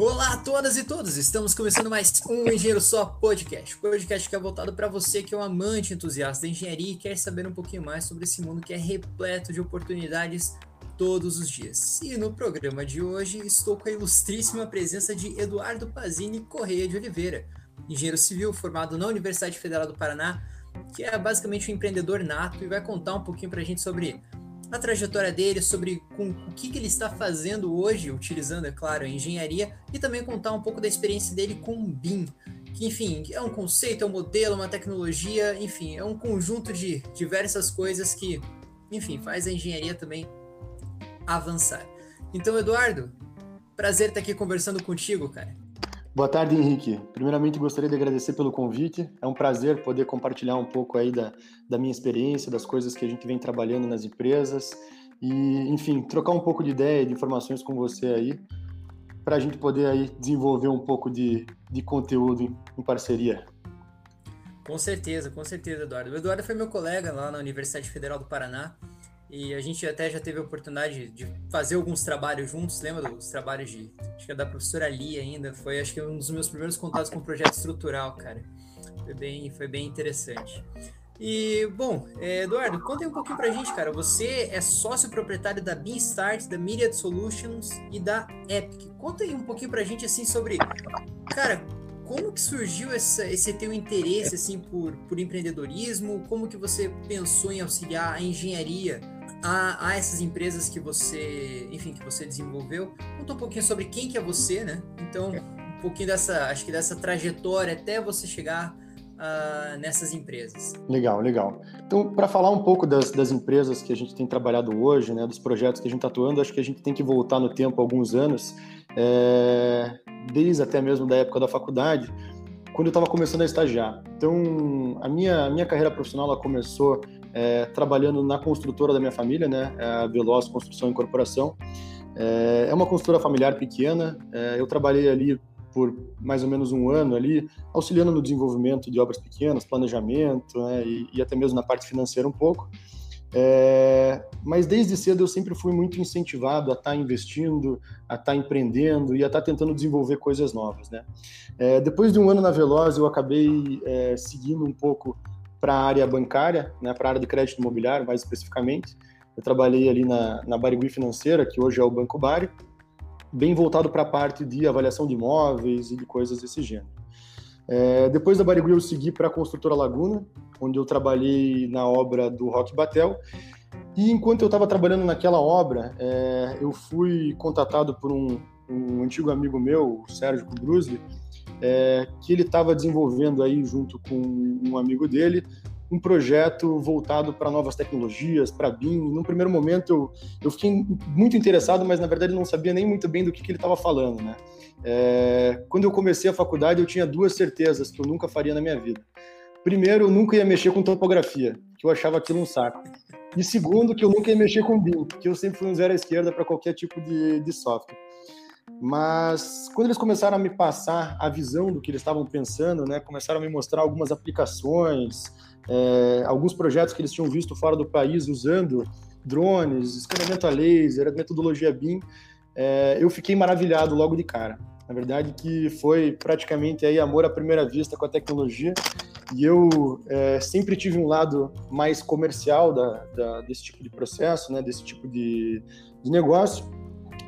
Olá a todas e todos, estamos começando mais um Engenheiro Só Podcast. Podcast que é voltado para você que é um amante entusiasta da engenharia e quer saber um pouquinho mais sobre esse mundo que é repleto de oportunidades todos os dias. E no programa de hoje estou com a ilustríssima presença de Eduardo Pazini Correia de Oliveira, engenheiro civil formado na Universidade Federal do Paraná, que é basicamente um empreendedor nato e vai contar um pouquinho para a gente sobre a trajetória dele, sobre com, o que, que, ele está fazendo hoje, utilizando, é claro, a engenharia, e também contar um pouco da experiência dele com o BIM, que, enfim, é um conceito, é um modelo, uma tecnologia, enfim, é um conjunto de diversas coisas que, enfim, faz a engenharia também avançar. Então, Eduardo, prazer estar aqui conversando contigo, cara. Boa tarde, Henrique. Primeiramente, gostaria de agradecer pelo convite. É um prazer poder compartilhar um pouco aí da, da minha experiência, das coisas que a gente vem trabalhando nas empresas e, enfim, trocar um pouco de ideia, de informações com você aí, para a gente poder aí desenvolver um pouco de, de conteúdo em, em parceria. Com certeza, com certeza, Eduardo. O Eduardo foi meu colega lá na Universidade Federal do Paraná e a gente até já teve a oportunidade de fazer alguns trabalhos juntos. Lembra dos trabalhos de. Acho que é da professora Lia ainda. Foi acho que um dos meus primeiros contatos com o projeto estrutural, cara. Foi bem, foi bem interessante. E, bom, é, Eduardo, conta um pouquinho pra gente, cara. Você é sócio proprietário da Beanstart, da Myriad Solutions e da Epic. Conta aí um pouquinho pra gente, assim, sobre, cara, como que surgiu essa, esse teu interesse, assim, por, por empreendedorismo? Como que você pensou em auxiliar a engenharia a, a, essas empresas que você, enfim, que você desenvolveu. Conta um pouquinho sobre quem que é você, né? Então, um pouquinho dessa, acho que dessa trajetória até você chegar uh, nessas empresas. Legal, legal. Então, para falar um pouco das, das, empresas que a gente tem trabalhado hoje, né, dos projetos que a gente está atuando, acho que a gente tem que voltar no tempo alguns anos, é, desde até mesmo da época da faculdade, quando eu estava começando a estagiar. Então, a minha, a minha carreira profissional ela começou é, trabalhando na construtora da minha família, né, é a Veloz Construção e Incorporação. É, é uma construtora familiar pequena. É, eu trabalhei ali por mais ou menos um ano ali, auxiliando no desenvolvimento de obras pequenas, planejamento, né, e, e, até mesmo na parte financeira um pouco. É, mas desde cedo eu sempre fui muito incentivado a estar tá investindo, a estar tá empreendendo e a estar tá tentando desenvolver coisas novas, né? É, depois de um ano na Veloz, eu acabei é, seguindo um pouco para a área bancária, né, para a área de crédito imobiliário, mais especificamente. Eu trabalhei ali na, na Barigui Financeira, que hoje é o Banco Bari, bem voltado para a parte de avaliação de imóveis e de coisas desse gênero. É, depois da Barigui eu segui para a construtora Laguna, onde eu trabalhei na obra do Rock Batel. E enquanto eu estava trabalhando naquela obra, é, eu fui contatado por um, um antigo amigo meu, o Sérgio Kubrusli, é, que ele estava desenvolvendo aí junto com um amigo dele um projeto voltado para novas tecnologias, para BIM. No primeiro momento eu, eu fiquei muito interessado, mas na verdade não sabia nem muito bem do que, que ele estava falando, né? É, quando eu comecei a faculdade eu tinha duas certezas que eu nunca faria na minha vida. Primeiro, eu nunca ia mexer com topografia, que eu achava aquilo um saco. E segundo, que eu nunca ia mexer com BIM, que eu sempre fui um zero à esquerda para qualquer tipo de, de software. Mas quando eles começaram a me passar a visão do que eles estavam pensando, né, começaram a me mostrar algumas aplicações, é, alguns projetos que eles tinham visto fora do país usando drones, escaneamento a laser, metodologia BIM, é, eu fiquei maravilhado logo de cara. Na verdade, que foi praticamente aí amor à primeira vista com a tecnologia. E eu é, sempre tive um lado mais comercial da, da, desse tipo de processo, né, desse tipo de, de negócio.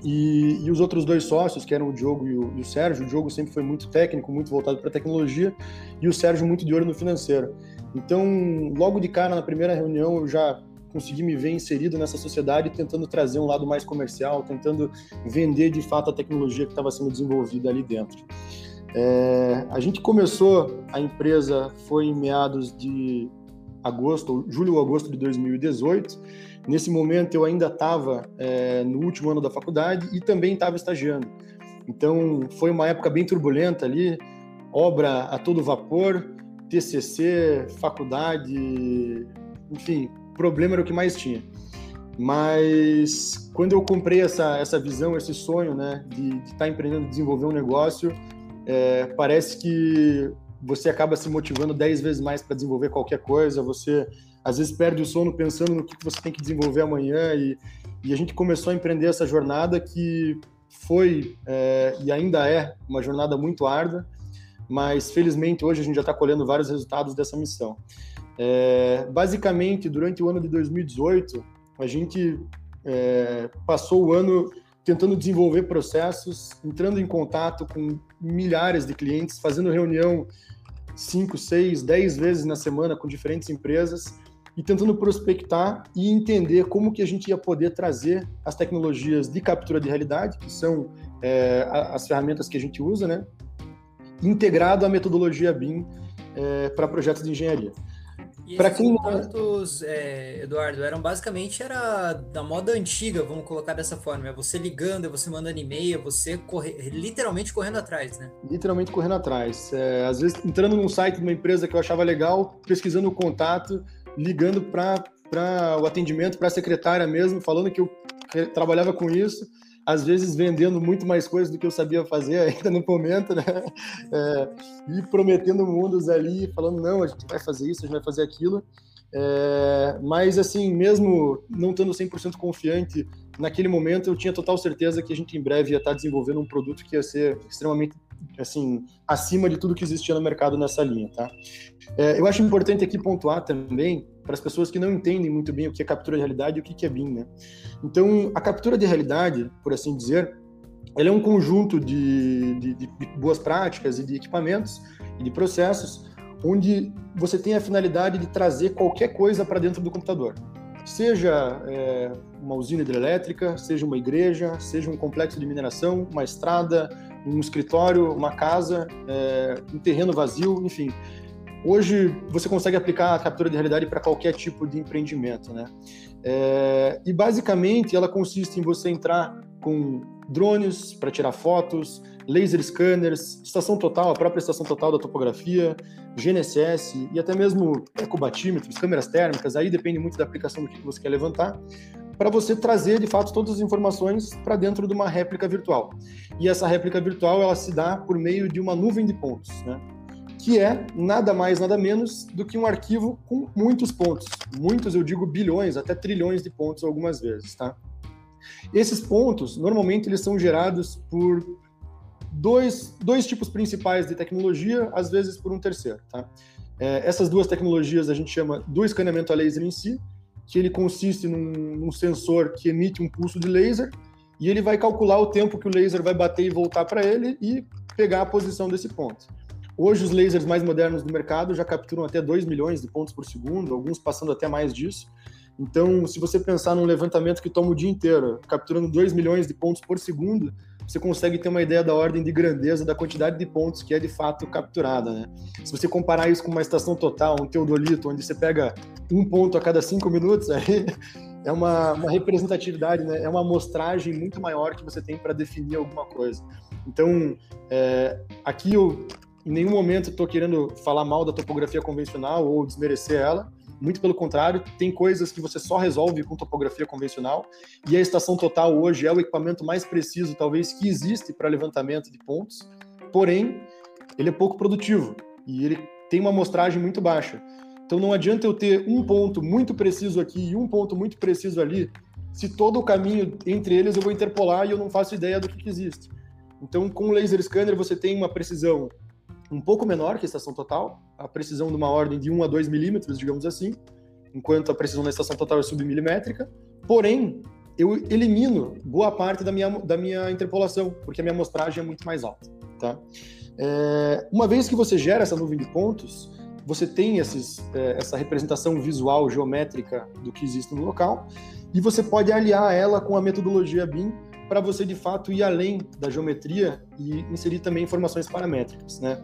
E, e, os outros dois sócios, que eram o Diogo e o, e o Sérgio, o Diogo sempre foi muito técnico, muito voltado para tecnologia, e o Sérgio muito de olho no financeiro. Então, logo de cara, na primeira reunião, eu já consegui me ver inserido nessa sociedade, tentando trazer um lado mais comercial, tentando vender de fato a tecnologia que estava sendo desenvolvida ali dentro. É, a gente começou, a empresa foi em meados de agosto, julho ou agosto de 2018, Nesse momento eu ainda estava é, no último ano da faculdade e também estava estagiando. Então foi uma época bem turbulenta ali, obra a todo vapor, TCC, faculdade, enfim, problema era o que mais tinha. Mas quando eu comprei essa, essa visão, esse sonho, né, de estar tá empreendendo, desenvolver um negócio, é, parece que você acaba se motivando dez vezes mais para desenvolver qualquer coisa, você às vezes perde o sono pensando no que você tem que desenvolver amanhã e, e a gente começou a empreender essa jornada que foi é, e ainda é uma jornada muito árdua, mas felizmente hoje a gente já está colhendo vários resultados dessa missão. É, basicamente, durante o ano de 2018, a gente é, passou o ano tentando desenvolver processos, entrando em contato com milhares de clientes, fazendo reunião 5, 6, 10 vezes na semana com diferentes empresas e tentando prospectar e entender como que a gente ia poder trazer as tecnologias de captura de realidade, que são é, as ferramentas que a gente usa, né, integrado à metodologia BIM é, para projetos de engenharia. Para quem contatos, é, Eduardo, eram basicamente era da moda antiga, vamos colocar dessa forma. É você ligando, é você mandando e-mail, é você corre, literalmente correndo atrás, né? Literalmente correndo atrás. É, às vezes entrando num site de uma empresa que eu achava legal, pesquisando o contato, ligando para o atendimento, para a secretária mesmo, falando que eu trabalhava com isso às vezes vendendo muito mais coisas do que eu sabia fazer ainda no momento, né? É, e prometendo mundos ali, falando, não, a gente vai fazer isso, a gente vai fazer aquilo. É, mas, assim, mesmo não estando 100% confiante, naquele momento eu tinha total certeza que a gente em breve ia estar desenvolvendo um produto que ia ser extremamente, assim, acima de tudo que existia no mercado nessa linha, tá? É, eu acho importante aqui pontuar também para as pessoas que não entendem muito bem o que é captura de realidade e o que é BIM, né? Então, a captura de realidade, por assim dizer, ela é um conjunto de, de, de boas práticas e de equipamentos e de processos onde você tem a finalidade de trazer qualquer coisa para dentro do computador. Seja é, uma usina hidrelétrica, seja uma igreja, seja um complexo de mineração, uma estrada, um escritório, uma casa, é, um terreno vazio, enfim. Hoje você consegue aplicar a captura de realidade para qualquer tipo de empreendimento, né? É, e basicamente ela consiste em você entrar com drones para tirar fotos, laser scanners, estação total, a própria estação total da topografia, GNSS e até mesmo ecobatímetros, câmeras térmicas, aí depende muito da aplicação do que você quer levantar, para você trazer de fato todas as informações para dentro de uma réplica virtual. E essa réplica virtual ela se dá por meio de uma nuvem de pontos, né? que é nada mais, nada menos do que um arquivo com muitos pontos. Muitos, eu digo bilhões, até trilhões de pontos algumas vezes, tá? Esses pontos, normalmente, eles são gerados por dois, dois tipos principais de tecnologia, às vezes por um terceiro, tá? É, essas duas tecnologias a gente chama do escaneamento a laser em si, que ele consiste num, num sensor que emite um pulso de laser e ele vai calcular o tempo que o laser vai bater e voltar para ele e pegar a posição desse ponto. Hoje, os lasers mais modernos do mercado já capturam até 2 milhões de pontos por segundo, alguns passando até mais disso. Então, se você pensar num levantamento que toma o dia inteiro, capturando 2 milhões de pontos por segundo, você consegue ter uma ideia da ordem de grandeza da quantidade de pontos que é de fato capturada. Né? Se você comparar isso com uma estação total, um teodolito, onde você pega um ponto a cada cinco minutos, aí é uma, uma representatividade, né? é uma amostragem muito maior que você tem para definir alguma coisa. Então, é, aqui eu em nenhum momento estou querendo falar mal da topografia convencional ou desmerecer ela. Muito pelo contrário, tem coisas que você só resolve com topografia convencional. E a estação total hoje é o equipamento mais preciso, talvez, que existe para levantamento de pontos. Porém, ele é pouco produtivo e ele tem uma amostragem muito baixa. Então não adianta eu ter um ponto muito preciso aqui e um ponto muito preciso ali, se todo o caminho entre eles eu vou interpolar e eu não faço ideia do que, que existe. Então, com o laser scanner você tem uma precisão um pouco menor que a estação total, a precisão de uma ordem de 1 a 2 milímetros, digamos assim, enquanto a precisão da estação total é submilimétrica. Porém, eu elimino boa parte da minha, da minha interpolação, porque a minha amostragem é muito mais alta. Tá? É, uma vez que você gera essa nuvem de pontos, você tem esses, é, essa representação visual, geométrica do que existe no local, e você pode aliar ela com a metodologia BIM para você de fato ir além da geometria e inserir também informações paramétricas, né?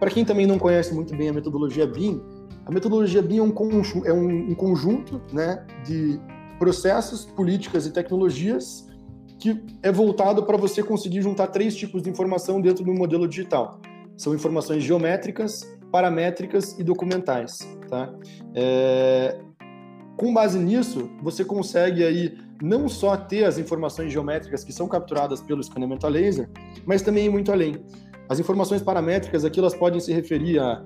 Para quem também não conhece muito bem a metodologia BIM, a metodologia BIM é um, é um, um conjunto né, de processos, políticas e tecnologias que é voltado para você conseguir juntar três tipos de informação dentro do modelo digital. São informações geométricas, paramétricas e documentais. Tá? É... Com base nisso, você consegue aí não só ter as informações geométricas que são capturadas pelo escaneamento a laser, mas também ir muito além. As informações paramétricas aqui elas podem se referir a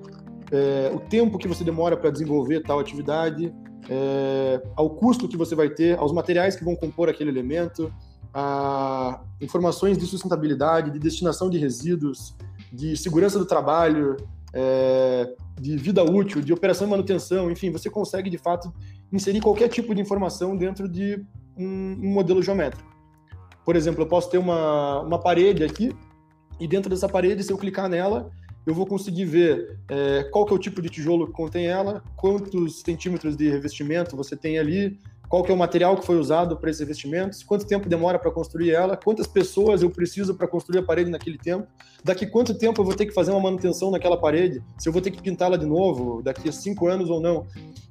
é, o tempo que você demora para desenvolver tal atividade, é, ao custo que você vai ter, aos materiais que vão compor aquele elemento, a informações de sustentabilidade, de destinação de resíduos, de segurança do trabalho, é, de vida útil, de operação e manutenção, enfim, você consegue de fato inserir qualquer tipo de informação dentro de um, um modelo geométrico. Por exemplo, eu posso ter uma, uma parede aqui e dentro dessa parede, se eu clicar nela, eu vou conseguir ver é, qual que é o tipo de tijolo que contém ela, quantos centímetros de revestimento você tem ali, qual que é o material que foi usado para esses revestimentos, quanto tempo demora para construir ela, quantas pessoas eu preciso para construir a parede naquele tempo, daqui quanto tempo eu vou ter que fazer uma manutenção naquela parede, se eu vou ter que pintá-la de novo, daqui a cinco anos ou não.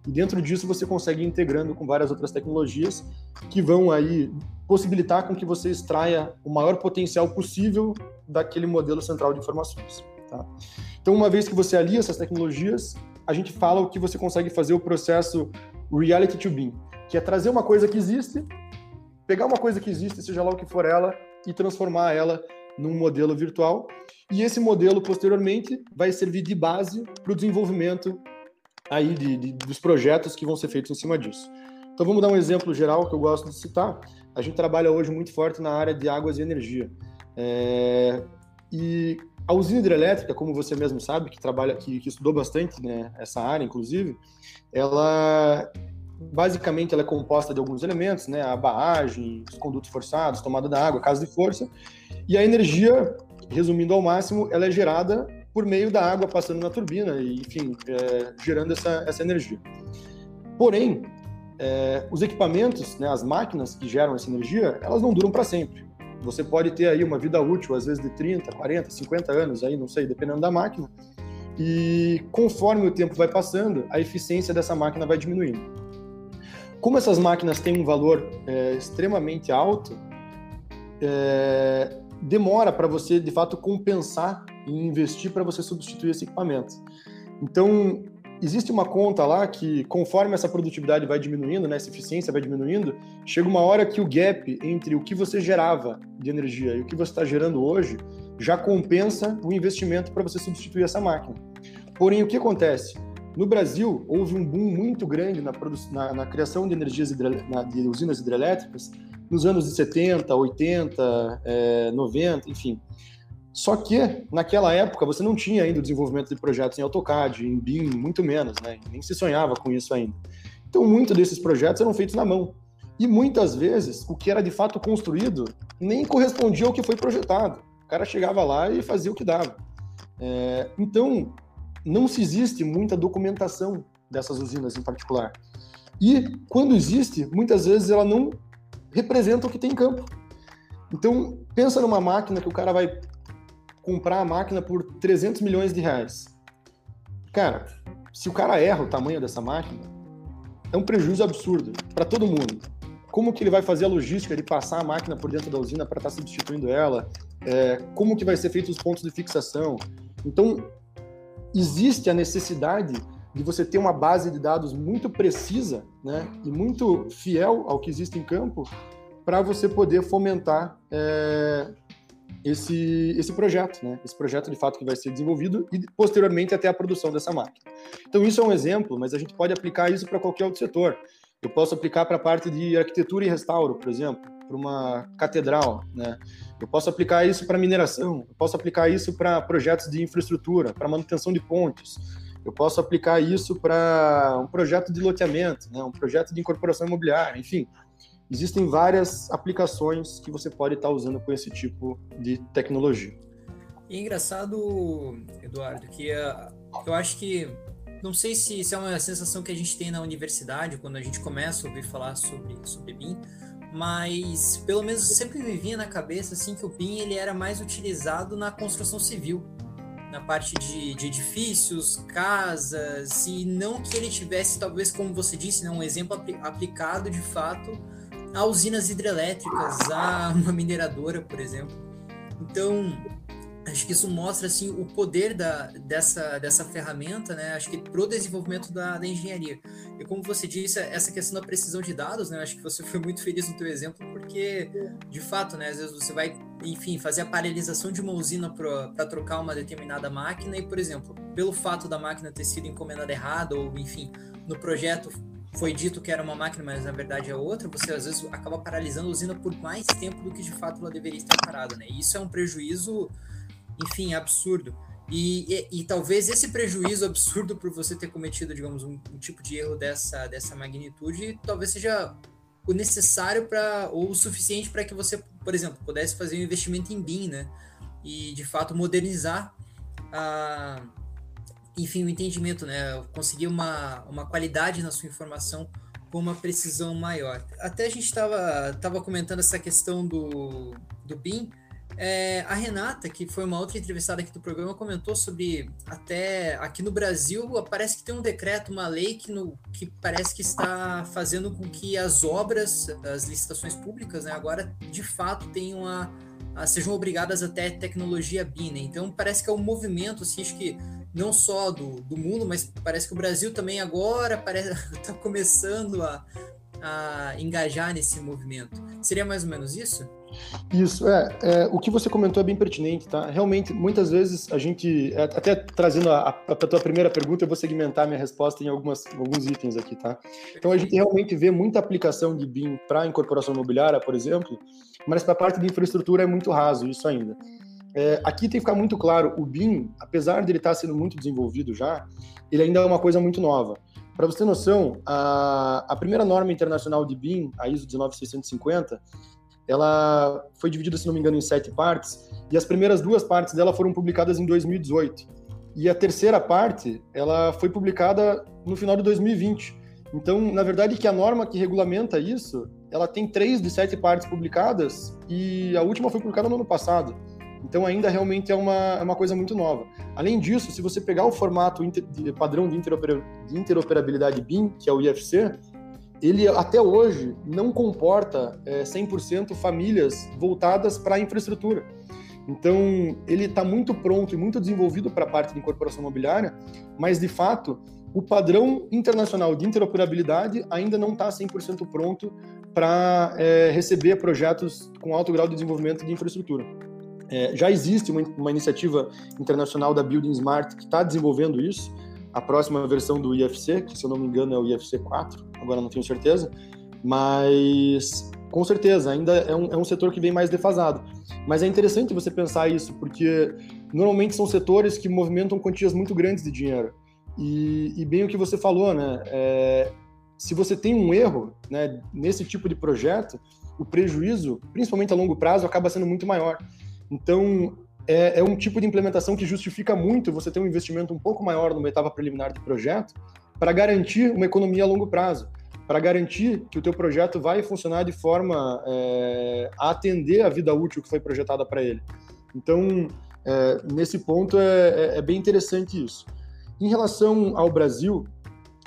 E dentro disso você consegue ir integrando com várias outras tecnologias que vão aí possibilitar com que você extraia o maior potencial possível daquele modelo central de informações. Tá? Então, uma vez que você alia essas tecnologias, a gente fala o que você consegue fazer o processo reality to que é trazer uma coisa que existe, pegar uma coisa que existe, seja lá o que for ela, e transformar ela num modelo virtual. E esse modelo, posteriormente, vai servir de base para o desenvolvimento aí de, de, dos projetos que vão ser feitos em cima disso. Então vamos dar um exemplo geral que eu gosto de citar. A gente trabalha hoje muito forte na área de águas e energia. É... E a usina hidrelétrica, como você mesmo sabe, que trabalha, que, que estudou bastante né, essa área, inclusive, ela basicamente ela é composta de alguns elementos, né? A barragem, os condutos forçados, tomada da água, casa de força. E a energia, resumindo ao máximo, ela é gerada por meio da água passando na turbina e, enfim, é, gerando essa, essa energia. Porém, é, os equipamentos, né, as máquinas que geram essa energia, elas não duram para sempre. Você pode ter aí uma vida útil, às vezes de 30, 40, 50 anos, aí não sei, dependendo da máquina. E conforme o tempo vai passando, a eficiência dessa máquina vai diminuindo. Como essas máquinas têm um valor é, extremamente alto, é, demora para você de fato compensar e investir para você substituir esse equipamento. Então, existe uma conta lá que, conforme essa produtividade vai diminuindo, né, essa eficiência vai diminuindo, chega uma hora que o gap entre o que você gerava de energia e o que você está gerando hoje já compensa o investimento para você substituir essa máquina. Porém, o que acontece? No Brasil, houve um boom muito grande na, na, na criação de energias na, de usinas hidrelétricas nos anos de 70, 80, é, 90, enfim. Só que, naquela época, você não tinha ainda o desenvolvimento de projetos em AutoCAD, em BIM, muito menos, né? Nem se sonhava com isso ainda. Então, muitos desses projetos eram feitos na mão. E muitas vezes, o que era de fato construído nem correspondia ao que foi projetado. O cara chegava lá e fazia o que dava. É, então, não se existe muita documentação dessas usinas em particular. E quando existe, muitas vezes ela não representa o que tem em campo. Então, pensa numa máquina que o cara vai comprar a máquina por 300 milhões de reais. Cara, se o cara erra o tamanho dessa máquina, é um prejuízo absurdo para todo mundo. Como que ele vai fazer a logística de passar a máquina por dentro da usina para estar tá substituindo ela? É, como que vai ser feito os pontos de fixação? Então, existe a necessidade de você ter uma base de dados muito precisa né, e muito fiel ao que existe em campo para você poder fomentar é, esse, esse projeto, né? esse projeto de fato que vai ser desenvolvido e posteriormente até a produção dessa máquina. Então isso é um exemplo, mas a gente pode aplicar isso para qualquer outro setor. Eu posso aplicar para a parte de arquitetura e restauro, por exemplo, para uma catedral, né? Eu posso aplicar isso para mineração, eu posso aplicar isso para projetos de infraestrutura, para manutenção de pontes, eu posso aplicar isso para um projeto de loteamento, né? um projeto de incorporação imobiliária, enfim. Existem várias aplicações que você pode estar usando com esse tipo de tecnologia. E é engraçado, Eduardo, que uh, eu acho que não sei se, se, é uma sensação que a gente tem na universidade quando a gente começa a ouvir falar sobre, sobre BIM, mas pelo menos sempre me vinha na cabeça assim que o BIM ele era mais utilizado na construção civil, na parte de, de edifícios, casas, e não que ele tivesse, talvez, como você disse, né, um exemplo aplicado de fato a usinas hidrelétricas, a uma mineradora, por exemplo. Então, acho que isso mostra assim o poder da, dessa, dessa ferramenta, né? Acho que pro desenvolvimento da, da engenharia. E como você disse, essa questão da precisão de dados, né? Acho que você foi muito feliz no teu exemplo, porque de fato, né? Às vezes você vai, enfim, fazer a paralisação de uma usina para trocar uma determinada máquina e, por exemplo, pelo fato da máquina ter sido encomendada errada ou, enfim, no projeto foi dito que era uma máquina, mas na verdade é outra, você às vezes acaba paralisando a usina por mais tempo do que de fato ela deveria estar parada, né? E isso é um prejuízo, enfim, absurdo. E, e, e, talvez esse prejuízo absurdo por você ter cometido, digamos, um, um tipo de erro dessa, dessa magnitude, talvez seja o necessário para ou o suficiente para que você, por exemplo, pudesse fazer um investimento em BIM, né? E de fato modernizar a, enfim, o entendimento, né? Conseguir uma, uma qualidade na sua informação com uma precisão maior. Até a gente estava tava comentando essa questão do, do BIM. É, a Renata, que foi uma outra entrevistada aqui do programa, comentou sobre até aqui no Brasil parece que tem um decreto, uma lei que, no, que parece que está fazendo com que as obras, as licitações públicas, né, agora de fato tenham a, a sejam obrigadas até tecnologia BIM. Né? Então parece que é um movimento, assim, acho que não só do, do mundo, mas parece que o Brasil também agora está começando a, a engajar nesse movimento. Seria mais ou menos isso? Isso, é, é, O que você comentou é bem pertinente, tá? Realmente, muitas vezes a gente, é, até trazendo a, a, a tua primeira pergunta, eu vou segmentar minha resposta em algumas, alguns itens aqui, tá? Então, a gente realmente vê muita aplicação de BIM para incorporação imobiliária, por exemplo, mas para a parte de infraestrutura é muito raso isso ainda. É, aqui tem que ficar muito claro, o BIM, apesar de ele estar tá sendo muito desenvolvido já, ele ainda é uma coisa muito nova. Para você ter noção, a, a primeira norma internacional de BIM, a ISO 19650, ela foi dividida, se não me engano, em sete partes, e as primeiras duas partes dela foram publicadas em 2018. E a terceira parte, ela foi publicada no final de 2020. Então, na verdade, que a norma que regulamenta isso, ela tem três de sete partes publicadas, e a última foi publicada no ano passado. Então ainda realmente é uma, é uma coisa muito nova. Além disso, se você pegar o formato inter, de, padrão de, interoper, de interoperabilidade BIM, que é o IFC, ele até hoje não comporta é, 100% famílias voltadas para a infraestrutura. Então, ele está muito pronto e muito desenvolvido para a parte de incorporação imobiliária, mas, de fato, o padrão internacional de interoperabilidade ainda não está 100% pronto para é, receber projetos com alto grau de desenvolvimento de infraestrutura. É, já existe uma, uma, iniciativa internacional da Building Smart que está desenvolvendo isso. A próxima versão do IFC, que se eu não me engano é o IFC 4, agora não tenho certeza, mas com certeza ainda é um, é um setor que vem mais defasado. Mas é interessante você pensar isso, porque normalmente são setores que movimentam quantias muito grandes de dinheiro. E, e bem o que você falou, né? É, se você tem um erro né, nesse tipo de projeto, o prejuízo, principalmente a longo prazo, acaba sendo muito maior. Então, é, é, um tipo de implementação que justifica muito você ter um investimento um pouco maior numa etapa preliminar de projeto para garantir uma economia a longo prazo, para garantir que o teu projeto vai funcionar de forma é, a atender a vida útil que foi projetada para ele. Então, é, nesse ponto é, é, é, bem interessante isso. Em relação ao Brasil,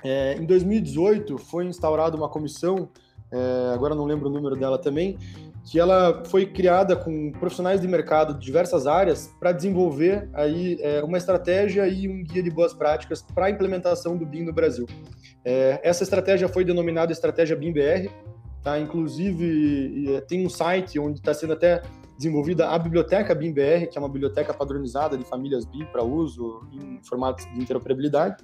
é, em 2018 foi instaurada uma comissão, é, agora não lembro o número dela também, que ela foi criada com profissionais de mercado de diversas áreas para desenvolver aí é, uma estratégia e um guia de boas práticas para a implementação do BIM no Brasil. É, essa estratégia foi denominada Estratégia BIM BR, tá? Inclusive é, tem um site onde está sendo até desenvolvida a biblioteca BIM BR, que é uma biblioteca padronizada de famílias BIM para uso em formatos de interoperabilidade.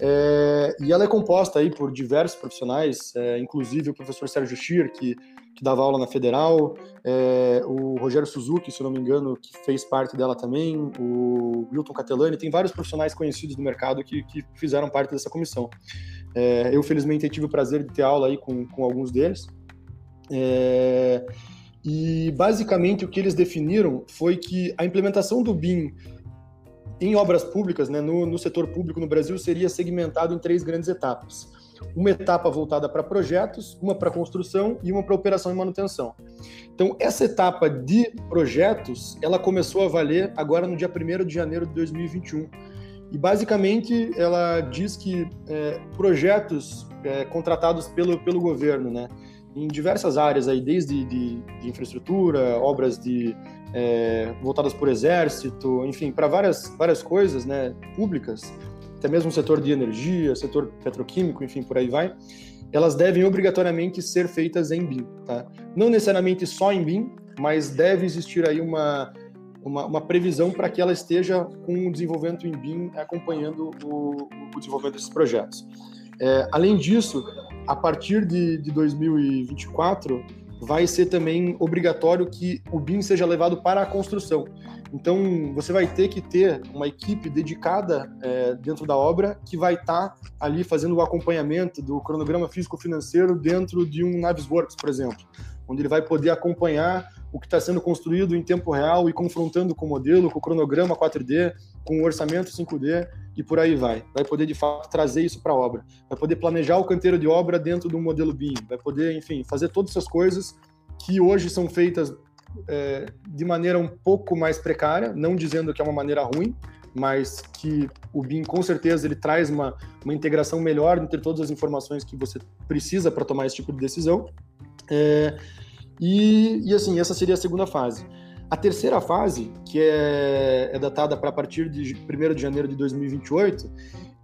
É, e ela é composta aí por diversos profissionais, é, inclusive o professor Sérgio Schir, que que dava aula na Federal, é, o Rogério Suzuki, se não me engano, que fez parte dela também, o Wilton Catelani, tem vários profissionais conhecidos do mercado que, que fizeram parte dessa comissão. É, eu, felizmente, tive o prazer de ter aula aí com, com alguns deles. É, e, basicamente, o que eles definiram foi que a implementação do BIM em obras públicas, né, no, no setor público no Brasil, seria segmentado em três grandes etapas uma etapa voltada para projetos, uma para construção e uma para operação e manutenção. Então, essa etapa de projetos, ela começou a valer agora no dia 1 de janeiro de 2021. E, basicamente, ela diz que é, projetos é, contratados pelo, pelo governo, né, em diversas áreas, aí, desde de, de infraestrutura, obras de, é, voltadas por exército, enfim, para várias, várias coisas né, públicas, até mesmo o setor de energia, setor petroquímico, enfim, por aí vai, elas devem obrigatoriamente ser feitas em BIM. Tá? Não necessariamente só em BIM, mas deve existir aí uma, uma, uma previsão para que ela esteja com o desenvolvimento em BIM acompanhando o, o desenvolvimento desses projetos. É, além disso, a partir de, de 2024, vai ser também obrigatório que o BIM seja levado para a construção. Então, você vai ter que ter uma equipe dedicada é, dentro da obra que vai estar tá ali fazendo o acompanhamento do cronograma físico-financeiro dentro de um Navisworks, por exemplo, onde ele vai poder acompanhar o que está sendo construído em tempo real e confrontando com o modelo, com o cronograma 4D, com o orçamento 5D e por aí vai. Vai poder, de fato, trazer isso para a obra. Vai poder planejar o canteiro de obra dentro do modelo BIM. Vai poder, enfim, fazer todas essas coisas que hoje são feitas é, de maneira um pouco mais precária, não dizendo que é uma maneira ruim, mas que o BIM com certeza ele traz uma, uma integração melhor entre todas as informações que você precisa para tomar esse tipo de decisão. É, e, e assim, essa seria a segunda fase. A terceira fase, que é, é datada para partir de 1 de janeiro de 2028,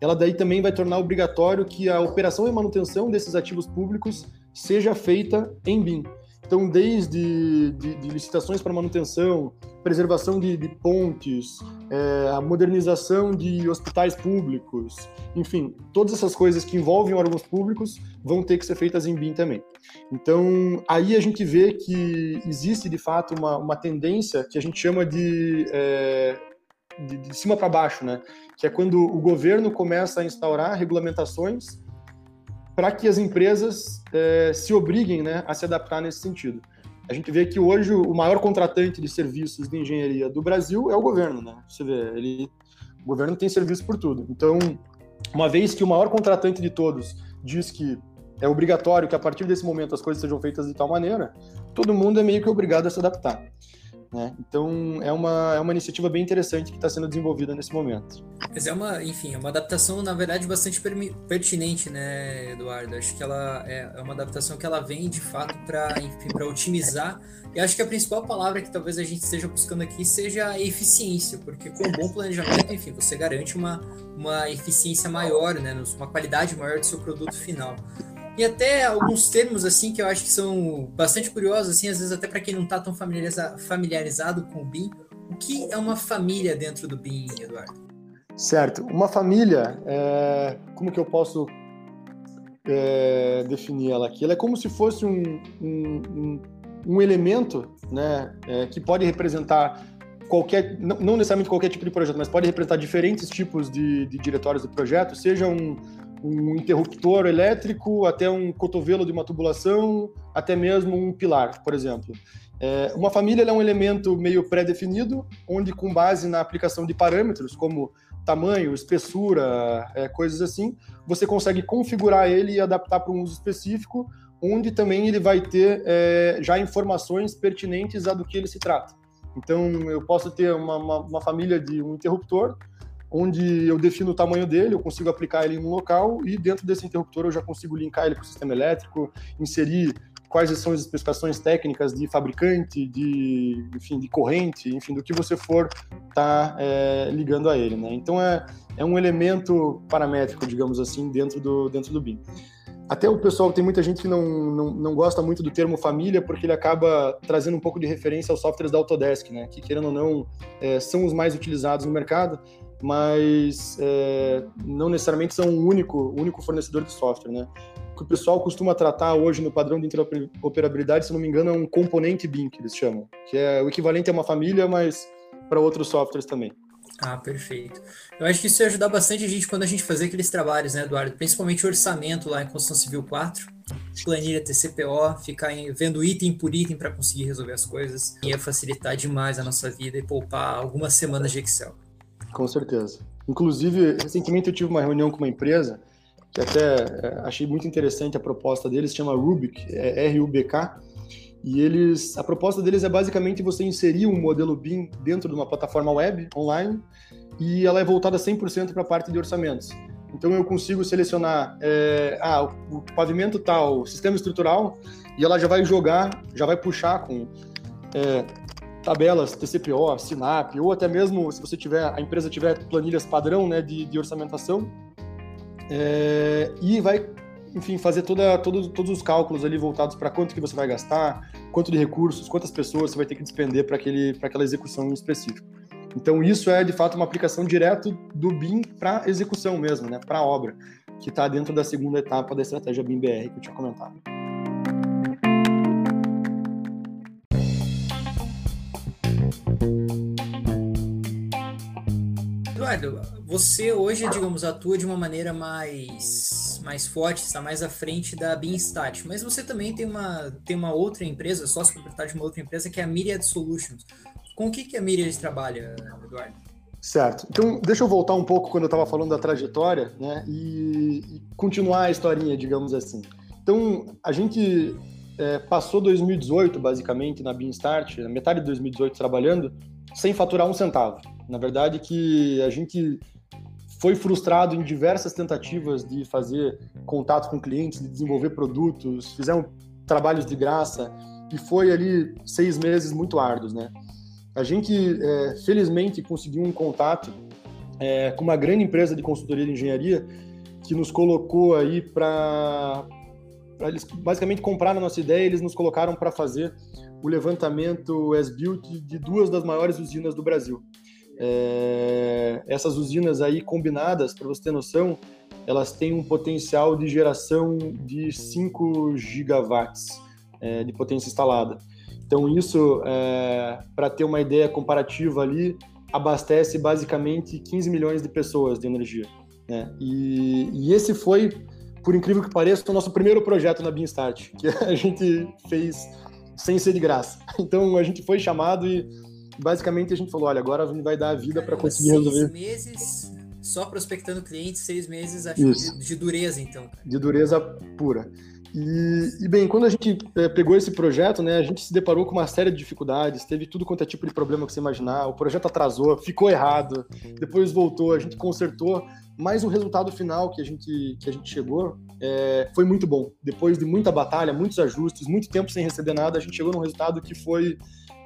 ela daí também vai tornar obrigatório que a operação e manutenção desses ativos públicos seja feita em BIM. Então, desde de, de licitações para manutenção, preservação de, de pontes, é, a modernização de hospitais públicos, enfim, todas essas coisas que envolvem órgãos públicos vão ter que ser feitas em BIM também. Então, aí a gente vê que existe de fato uma, uma tendência que a gente chama de, é, de, de cima para baixo, né? Que é quando o governo começa a instaurar regulamentações para que as empresas é, se obriguem né, a se adaptar nesse sentido. A gente vê que hoje o maior contratante de serviços de engenharia do Brasil é o governo, né? Você vê, ele, o governo tem serviço por tudo. Então, uma vez que o maior contratante de todos diz que é obrigatório que a partir desse momento as coisas sejam feitas de tal maneira, todo mundo é meio que obrigado a se adaptar. Né? Então é uma, é uma iniciativa bem interessante que está sendo desenvolvida nesse momento. Mas é uma, enfim, é uma adaptação, na verdade, bastante pertinente, né, Eduardo? Acho que ela é, é uma adaptação que ela vem de fato para para otimizar. E acho que a principal palavra que talvez a gente esteja buscando aqui seja a eficiência, porque com um bom planejamento, enfim, você garante uma, uma eficiência maior, né, uma qualidade maior do seu produto final. E até alguns termos assim que eu acho que são bastante curiosos, assim, às vezes até para quem não está tão familiarizado com o BIM. O que é uma família dentro do BIM, Eduardo? Certo. Uma família, é... como que eu posso é... definir ela aqui? Ela é como se fosse um, um, um, elemento né, é, que pode representar qualquer, não necessariamente qualquer tipo de projeto, mas pode representar diferentes tipos de, de diretórios de projeto, seja um, um interruptor elétrico, até um cotovelo de uma tubulação, até mesmo um pilar, por exemplo. É, uma família é um elemento meio pré-definido, onde, com base na aplicação de parâmetros, como tamanho, espessura, é, coisas assim, você consegue configurar ele e adaptar para um uso específico, onde também ele vai ter é, já informações pertinentes a do que ele se trata. Então, eu posso ter uma, uma, uma família de um interruptor, onde eu defino o tamanho dele, eu consigo aplicar ele em um local e dentro desse interruptor eu já consigo linkar ele com o sistema elétrico, inserir quais são as especificações técnicas de fabricante, de, enfim, de corrente, enfim, do que você for tá, é, ligando a ele, né? Então é, é um elemento paramétrico, digamos assim, dentro do, dentro do BIM. Até o pessoal, tem muita gente que não, não, não gosta muito do termo família, porque ele acaba trazendo um pouco de referência aos softwares da Autodesk, né? Que, querendo ou não, é, são os mais utilizados no mercado mas é, não necessariamente são o único, único fornecedor de software, né? O que o pessoal costuma tratar hoje no padrão de interoperabilidade, se não me engano, é um componente BIM, que eles chamam, que é o equivalente a uma família, mas para outros softwares também. Ah, perfeito. Eu acho que isso ia ajudar bastante a gente quando a gente fazer aqueles trabalhos, né, Eduardo? Principalmente o orçamento lá em Construção Civil 4, planilha TCPO, ficar vendo item por item para conseguir resolver as coisas. Ia facilitar demais a nossa vida e poupar algumas semanas de Excel. Com certeza. Inclusive, recentemente eu tive uma reunião com uma empresa que até é, achei muito interessante a proposta deles, chama Rubik, é R-U-B-K, e eles, a proposta deles é basicamente você inserir um modelo BIM dentro de uma plataforma web, online, e ela é voltada 100% para a parte de orçamentos. Então eu consigo selecionar é, ah, o pavimento tal, o sistema estrutural, e ela já vai jogar, já vai puxar com é, tabelas TCPO, SINAP, ou até mesmo se você tiver, a empresa tiver planilhas padrão né, de, de orçamentação, é, e vai, enfim, fazer toda, todo, todos os cálculos ali voltados para quanto que você vai gastar, quanto de recursos, quantas pessoas você vai ter que despender para aquela execução em específico. Então, isso é de fato uma aplicação direto do BIM para execução mesmo, né, para a obra, que está dentro da segunda etapa da estratégia BIM-BR que eu tinha comentado. Eduardo, você hoje, digamos, atua de uma maneira mais, mais forte, está mais à frente da Beanstat, mas você também tem uma, tem uma outra empresa, sócio proprietário de uma outra empresa, que é a Myriad Solutions. Com o que, que a Myriad trabalha, Eduardo? Certo. Então, deixa eu voltar um pouco quando eu estava falando da trajetória, né, e, e, continuar a historinha, digamos assim. Então, a gente é, passou 2018, basicamente, na Beanstart, metade de 2018 trabalhando, sem faturar um centavo. Na verdade, que a gente foi frustrado em diversas tentativas de fazer contato com clientes, de desenvolver produtos, fizemos trabalhos de graça e foi ali seis meses muito árduos, né? A gente, é, felizmente, conseguiu um contato é, com uma grande empresa de consultoria de engenharia que nos colocou aí para eles basicamente comprar a nossa ideia, eles nos colocaram para fazer o levantamento as-built de duas das maiores usinas do Brasil. É, essas usinas aí combinadas, para você ter noção, elas têm um potencial de geração de 5 gigawatts é, de potência instalada. Então isso, é, para ter uma ideia comparativa ali, abastece basicamente 15 milhões de pessoas de energia. Né? E, e, esse foi, por incrível que pareça, o nosso primeiro projeto na Beanstart, que a gente fez sem ser de graça. Então a gente foi chamado e basicamente a gente falou, olha, agora a gente vai dar a vida para conseguir seis resolver. meses só prospectando clientes, seis meses acho de, de, dureza, então. De dureza pura. E, e, bem, quando a gente é, pegou esse projeto, né, a gente se deparou com uma série de dificuldades, teve tudo quanto é tipo de problema que você imaginar, o projeto atrasou, ficou errado, depois voltou, a gente consertou, mas o resultado final que a gente, que a gente chegou é, foi muito bom. Depois de muita batalha, muitos ajustes, muito tempo sem receber nada, a gente chegou num resultado que foi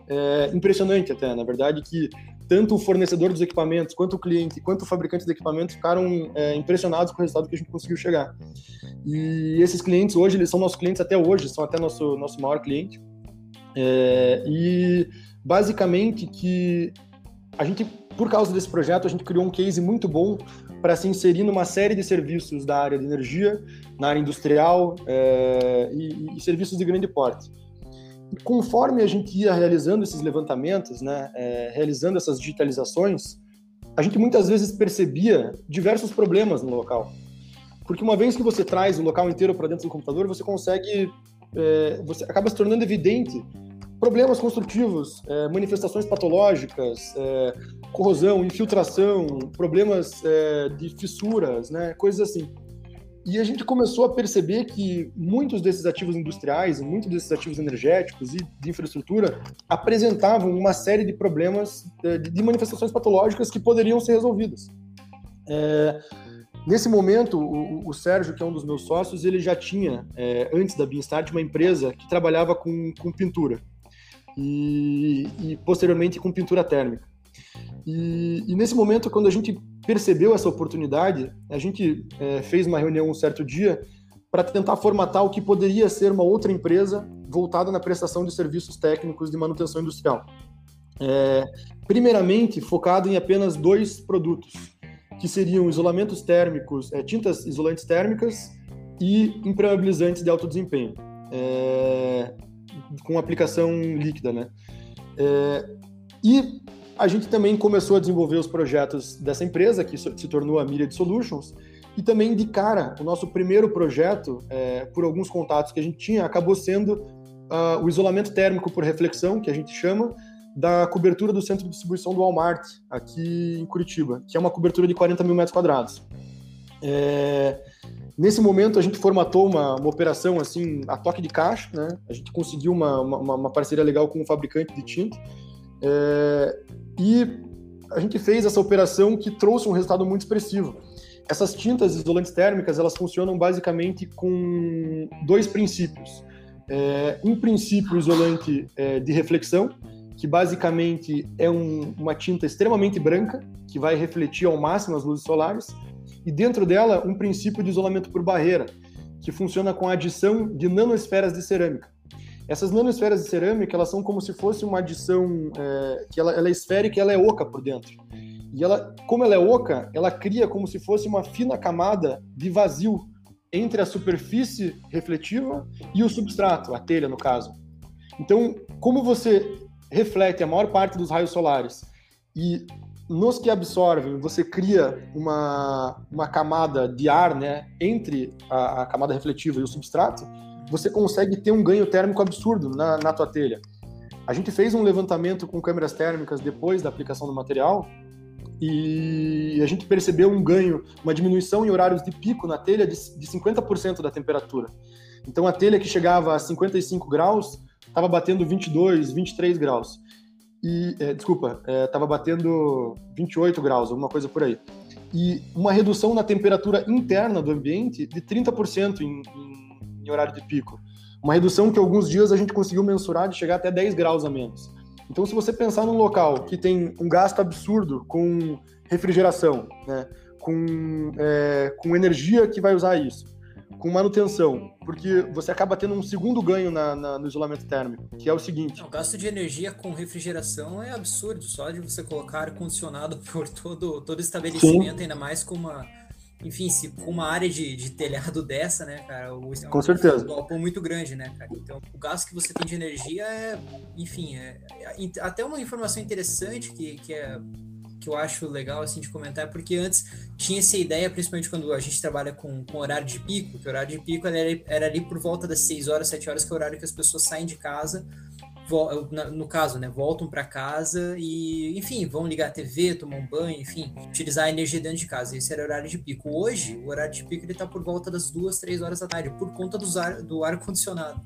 é, impressionante até, na verdade, que tanto o fornecedor dos equipamentos, quanto o cliente, quanto o fabricante de equipamentos ficaram é, impressionados com o resultado que a gente conseguiu chegar. E esses clientes hoje, eles são nossos clientes até hoje, são até nosso, nosso maior cliente. É, e basicamente que a gente, por causa desse projeto, a gente criou um case muito bom para se inserir numa série de serviços da área de energia, na área industrial é, e, e serviços de grande porte conforme a gente ia realizando esses levantamentos, né, é, realizando essas digitalizações, a gente muitas vezes percebia diversos problemas no local. Porque uma vez que você traz o local inteiro para dentro do computador, você consegue, é, você acaba se tornando evidente problemas construtivos, é, manifestações patológicas, é, corrosão, infiltração, problemas é, de fissuras, né, coisas assim. E a gente começou a perceber que muitos desses ativos industriais, muitos desses ativos energéticos e de infraestrutura apresentavam uma série de problemas, eh, de manifestações patológicas que poderiam ser resolvidas. É, nesse momento, o, o, Sérgio, que é um dos meus sócios, ele já tinha, é, antes da Beanstart, uma empresa que trabalhava com, com pintura e, e posteriormente com pintura térmica. E, e, nesse momento, quando a gente percebeu essa oportunidade, a gente é, fez uma reunião um certo dia para tentar formatar o que poderia ser uma outra empresa voltada na prestação de serviços técnicos de manutenção industrial. É, primeiramente, focado em apenas dois produtos, que seriam isolamentos térmicos, é, tintas isolantes térmicas e impermeabilizantes de alto desempenho, é, com aplicação líquida, né? É, e a gente também começou a desenvolver os projetos dessa empresa, que se tornou a Myriad Solutions, e também de cara, o nosso primeiro projeto, é, por alguns contatos que a gente tinha, acabou sendo uh, o isolamento térmico por reflexão, que a gente chama, da cobertura do centro de distribuição do Walmart, aqui em Curitiba, que é uma cobertura de 40 mil metros quadrados. É, nesse momento, a gente formatou uma, uma, operação assim, a toque de caixa, né? a gente conseguiu uma, uma, uma parceria legal com um fabricante de tinta, é, e a gente fez essa operação que trouxe um resultado muito expressivo. Essas tintas isolantes térmicas, elas funcionam basicamente com dois princípios. É, um princípio isolante é, de reflexão, que basicamente é um, uma tinta extremamente branca, que vai refletir ao máximo as luzes solares, e dentro dela um princípio de isolamento por barreira, que funciona com a adição de nanosferas de cerâmica. Essas nanosferas de cerâmica, elas são como se fosse uma adição é, que ela, ela é esférica e ela é oca por dentro. E ela, como ela é oca, ela cria como se fosse uma fina camada de vazio entre a superfície refletiva e o substrato, a telha no caso. Então, como você reflete a maior parte dos raios solares e nos que absorvem, você cria uma, uma camada de ar né, entre a, a camada refletiva e o substrato, você consegue ter um ganho térmico absurdo na, na tua telha. A gente fez um levantamento com câmeras térmicas depois da aplicação do material e a gente percebeu um ganho, uma diminuição em horários de pico na telha de, de 50% da temperatura. Então a telha que chegava a 55 graus estava batendo 22, 23 graus e é, desculpa, estava é, batendo 28 graus, alguma coisa por aí. E uma redução na temperatura interna do ambiente de 30% em, em, em horário de pico. Uma redução que alguns dias a gente conseguiu mensurar de chegar até 10 graus a menos. Então, se você pensar num local que tem um gasto absurdo com refrigeração, né, com, é, com energia que vai usar isso, com manutenção, porque você acaba tendo um segundo ganho na, na, no isolamento térmico, que é o seguinte: o gasto de energia com refrigeração é absurdo, só de você colocar ar condicionado por todo todo estabelecimento, Sim. ainda mais com uma enfim, se com uma área de, de telhado dessa, né, cara, o, com certeza. um galpão muito grande, né, cara. Então, o gasto que você tem de energia é, enfim, é, é até uma informação interessante que, que é que eu acho legal assim de comentar, porque antes tinha essa ideia, principalmente quando a gente trabalha com, com horário de pico, que o horário de pico era, era ali por volta das 6 horas, 7 horas, que é o horário que as pessoas saem de casa, no caso, né, voltam para casa e, enfim, vão ligar a TV, tomar um banho, enfim, utilizar a energia dentro de casa. Esse era o horário de pico. Hoje, o horário de pico ele tá por volta das 2, 3 horas da tarde, por conta do ar, do ar condicionado.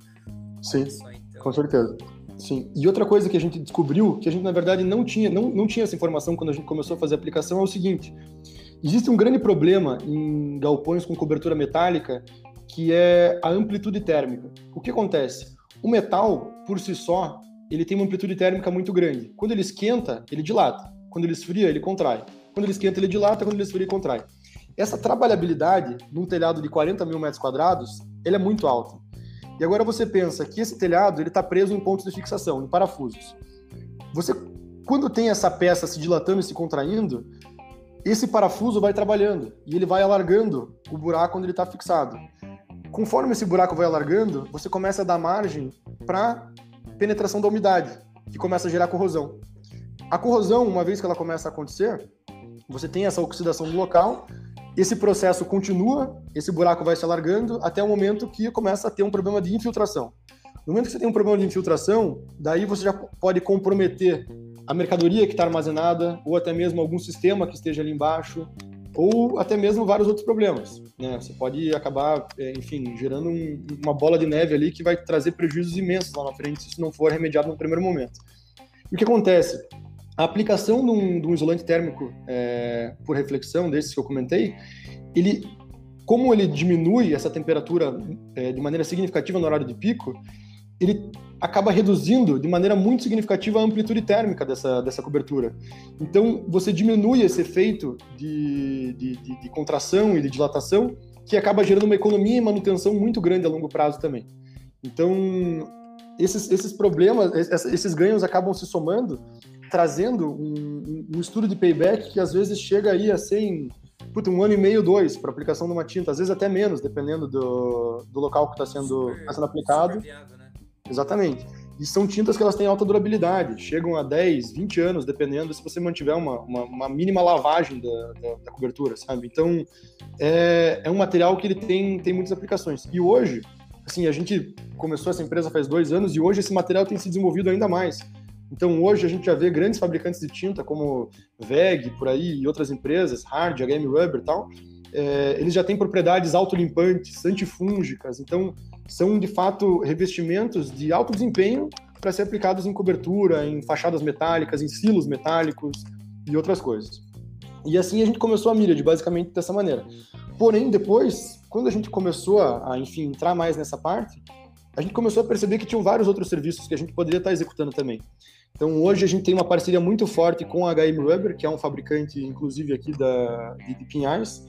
Sim, só, então. com certeza. Sim. E outra coisa que a gente descobriu, que a gente na verdade não tinha, não, não tinha essa informação quando a gente começou a fazer a aplicação, é o seguinte: existe um grande problema em galpões com cobertura metálica, que é a amplitude térmica. O que acontece? O metal, por si só, ele tem uma amplitude térmica muito grande. Quando ele esquenta, ele dilata. Quando ele esfria, ele contrai. Quando ele esquenta, ele dilata. Quando ele esfria, ele contrai. Essa trabalhabilidade num telhado de 40 mil metros quadrados, ele é muito alta. E agora você pensa que esse telhado ele está preso em pontos de fixação, em parafusos. Você, quando tem essa peça se dilatando e se contraindo, esse parafuso vai trabalhando e ele vai alargando o buraco onde ele está fixado. Conforme esse buraco vai alargando, você começa a dar margem para penetração da umidade, que começa a gerar corrosão. A corrosão, uma vez que ela começa a acontecer, você tem essa oxidação do local esse processo continua, esse buraco vai se alargando até o momento que começa a ter um problema de infiltração. No momento que você tem um problema de infiltração, daí você já pode comprometer a mercadoria que está armazenada, ou até mesmo algum sistema que esteja ali embaixo, ou até mesmo vários outros problemas. Né? Você pode acabar, é, enfim, gerando um, uma bola de neve ali que vai trazer prejuízos imensos lá na frente se isso não for remediado no primeiro momento. E o que acontece? A aplicação de um, de um isolante térmico é, por reflexão, desses que eu comentei, ele, como ele diminui essa temperatura é, de maneira significativa no horário de pico, ele acaba reduzindo de maneira muito significativa a amplitude térmica dessa, dessa cobertura. Então, você diminui esse efeito de, de, de, de contração e de dilatação, que acaba gerando uma economia e manutenção muito grande a longo prazo também. Então, esses, esses problemas, esses ganhos acabam se somando trazendo um, um, estudo de payback que às vezes chega aí a ser em puta, um ano e meio, dois, para aplicação de uma tinta, às vezes até menos, dependendo do, do local que está sendo, tá sendo aplicado. Viável, né? Exatamente. E são tintas que elas têm alta durabilidade, chegam a 10, 20 anos, dependendo se você mantiver uma, uma, uma mínima lavagem da, da, da, cobertura, sabe? Então, é, é um material que ele tem, tem muitas aplicações. E hoje, assim, a gente começou essa empresa faz dois anos e hoje esse material tem se desenvolvido ainda mais. Então hoje a gente já vê grandes fabricantes de tinta como VEG por aí e outras empresas, Hard, HM Rubber e tal, é, eles já têm propriedades autolimpantes, antifúngicas, então são de fato revestimentos de alto desempenho para ser aplicados em cobertura, em fachadas metálicas, em silos metálicos e outras coisas. E assim a gente começou a Myriad, basicamente dessa maneira. Porém, depois, quando a gente começou a, enfim, entrar mais nessa parte, a gente começou a perceber que tinham vários outros serviços que a gente poderia estar executando também. Então, hoje a gente tem uma parceria muito forte com a HM Rubber, que é um fabricante, inclusive, aqui da, de Pinhais,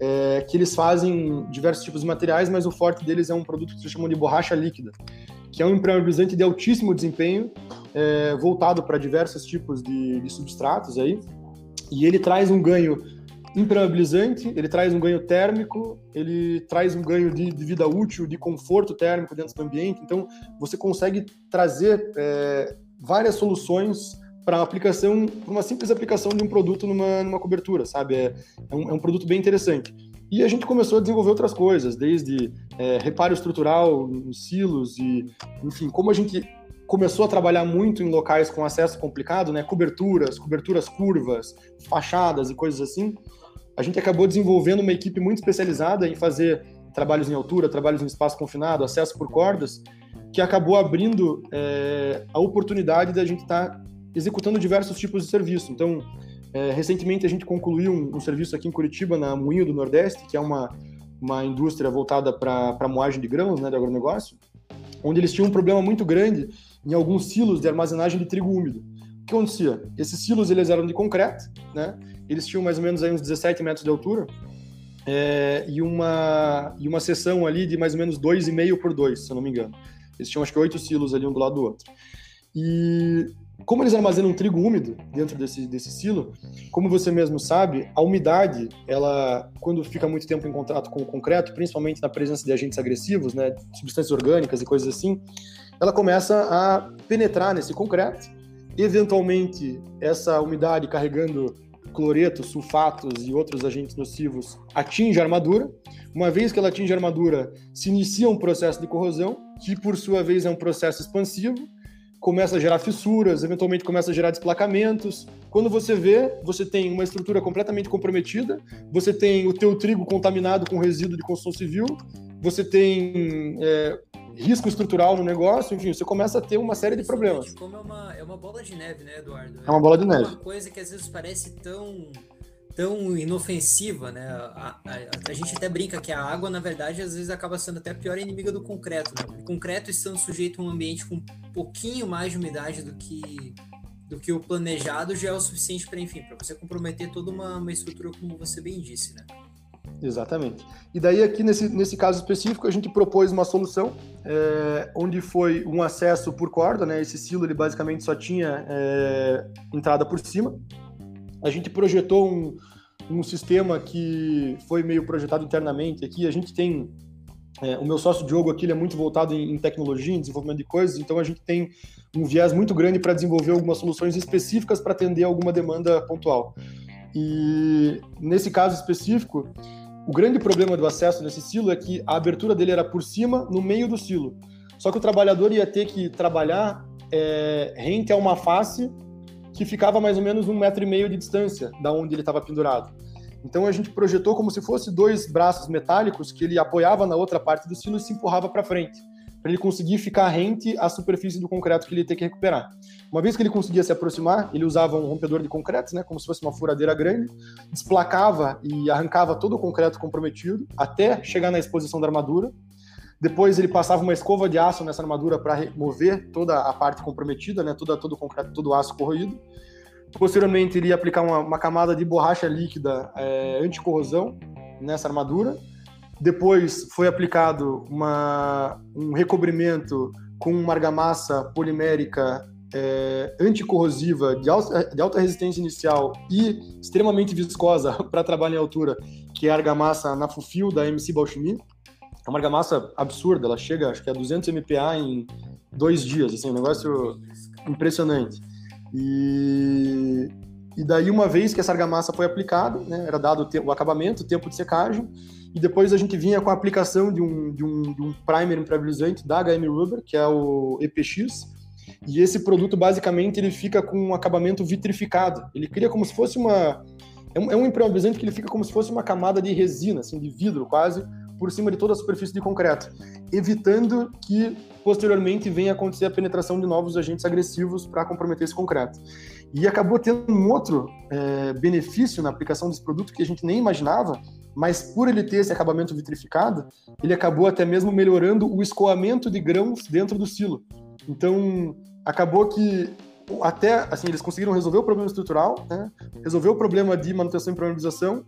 é, que eles fazem diversos tipos de materiais, mas o forte deles é um produto que se chama de borracha líquida. que é um impermeabilizante de altíssimo desempenho, é, voltado para diversos tipos de, de substratos aí, e ele traz um ganho impermeabilizante, ele traz um ganho térmico, ele traz um ganho de, de, vida útil, de conforto térmico dentro do ambiente. Então, você consegue trazer é, várias soluções para aplicação, para uma simples aplicação de um produto numa, numa cobertura, sabe? É, é, um, é, um, produto bem interessante. E a gente começou a desenvolver outras coisas, desde é, reparo estrutural em silos e, enfim, como a gente começou a trabalhar muito em locais com acesso complicado, né? Coberturas, coberturas curvas, fachadas e coisas assim. A gente acabou desenvolvendo uma equipe muito especializada em fazer trabalhos em altura, trabalhos em espaço confinado, acesso por cordas, que acabou abrindo é, a oportunidade da gente estar tá executando diversos tipos de serviço. Então, é, recentemente a gente concluiu um, um, serviço aqui em Curitiba, na Moinho do Nordeste, que é uma, uma indústria voltada para moagem de grãos, né, de agronegócio, onde eles tinham um problema muito grande em alguns silos de armazenagem de trigo úmido. O que acontecia? Esses silos eles eram de concreto, né? Eles tinham mais ou menos aí uns 17 metros de altura é, e uma e uma seção ali de mais ou menos 2,5 por 2, se eu não me engano. Eles tinham acho que oito silos ali um do lado do outro. E como eles armazenam trigo úmido dentro desse, desse silo, como você mesmo sabe, a umidade, ela, quando fica muito tempo em contato com o concreto, principalmente na presença de agentes agressivos, né, substâncias orgânicas e coisas assim, ela começa a penetrar nesse concreto. Eventualmente, essa umidade carregando cloretos, sulfatos e outros agentes nocivos atinge a armadura. Uma vez que ela atinge a armadura, se inicia um processo de corrosão, que por sua vez é um processo expansivo, começa a gerar fissuras, eventualmente começa a gerar desplacamentos. Quando você vê, você tem uma estrutura completamente comprometida, você tem o teu trigo contaminado com resíduo de construção civil, você tem é, risco estrutural no negócio, enfim, você começa a ter uma série de problemas. Como é uma, é uma bola de neve, né, Eduardo? É uma bola de neve. É uma coisa que às vezes parece tão tão inofensiva, né? A, a, a, gente até brinca que a água, na verdade, às vezes acaba sendo até a pior inimiga do concreto, né? O concreto estando sujeito a um ambiente com um pouquinho mais de umidade do que do que o planejado já é o suficiente para, enfim, para você comprometer toda uma, uma estrutura, como você bem disse, né? Exatamente. E daí aqui nesse, nesse caso específico a gente propôs uma solução é, onde foi um acesso por corda, né? Esse silo ele basicamente só tinha é, entrada por cima. A gente projetou um, um sistema que foi meio projetado internamente aqui. A gente tem é, o meu sócio Diogo aqui ele é muito voltado em, em, tecnologia, em desenvolvimento de coisas, então a gente tem um viés muito grande para desenvolver algumas soluções específicas para atender alguma demanda pontual. E nesse caso específico, o grande problema do acesso nesse silo é que a abertura dele era por cima, no meio do silo. Só que o trabalhador ia ter que trabalhar é, rente a uma face que ficava mais ou menos um metro e meio de distância da onde ele estava pendurado. Então a gente projetou como se fosse dois braços metálicos que ele apoiava na outra parte do silo e se empurrava para frente para ele conseguir ficar rente à superfície do concreto que ele ter que recuperar. Uma vez que ele conseguia se aproximar, ele usava um rompedor de concreto, né, como se fosse uma furadeira grande, desplacava e arrancava todo o concreto comprometido até chegar na exposição da armadura. Depois ele passava uma escova de aço nessa armadura para remover toda a parte comprometida, né, toda, todo o concreto, todo o aço corroído. Posteriormente ele ia aplicar uma, uma camada de borracha líquida é, anticorrosão nessa armadura depois foi aplicado uma, um recobrimento com uma argamassa polimérica é, anticorrosiva de alta, de alta resistência inicial e extremamente viscosa para trabalho em altura, que é a argamassa na Fufil da MC Bauchimi. É uma argamassa absurda, ela chega acho que a 200 MPa em dois dias, assim, um negócio impressionante. E, e daí, uma vez que essa argamassa foi aplicada, né, era dado o, o acabamento, o tempo de secagem, e depois a gente vinha com a aplicação de um, de um, de um primer impermeabilizante da HM Rubber, que é o EPX, e esse produto basicamente ele fica com um acabamento vitrificado. Ele cria como se fosse uma é um, é um impermeabilizante que ele fica como se fosse uma camada de resina, assim, de vidro quase, por cima de toda a superfície de concreto, evitando que posteriormente venha acontecer a penetração de novos agentes agressivos para comprometer esse concreto. E acabou tendo um outro é, benefício na aplicação desse produto que a gente nem imaginava, mas por ele ter esse acabamento vitrificado, ele acabou até mesmo melhorando o escoamento de grãos dentro do silo. Então, acabou que até assim eles conseguiram resolver o problema estrutural, né? resolver o problema de manutenção e impermeabilização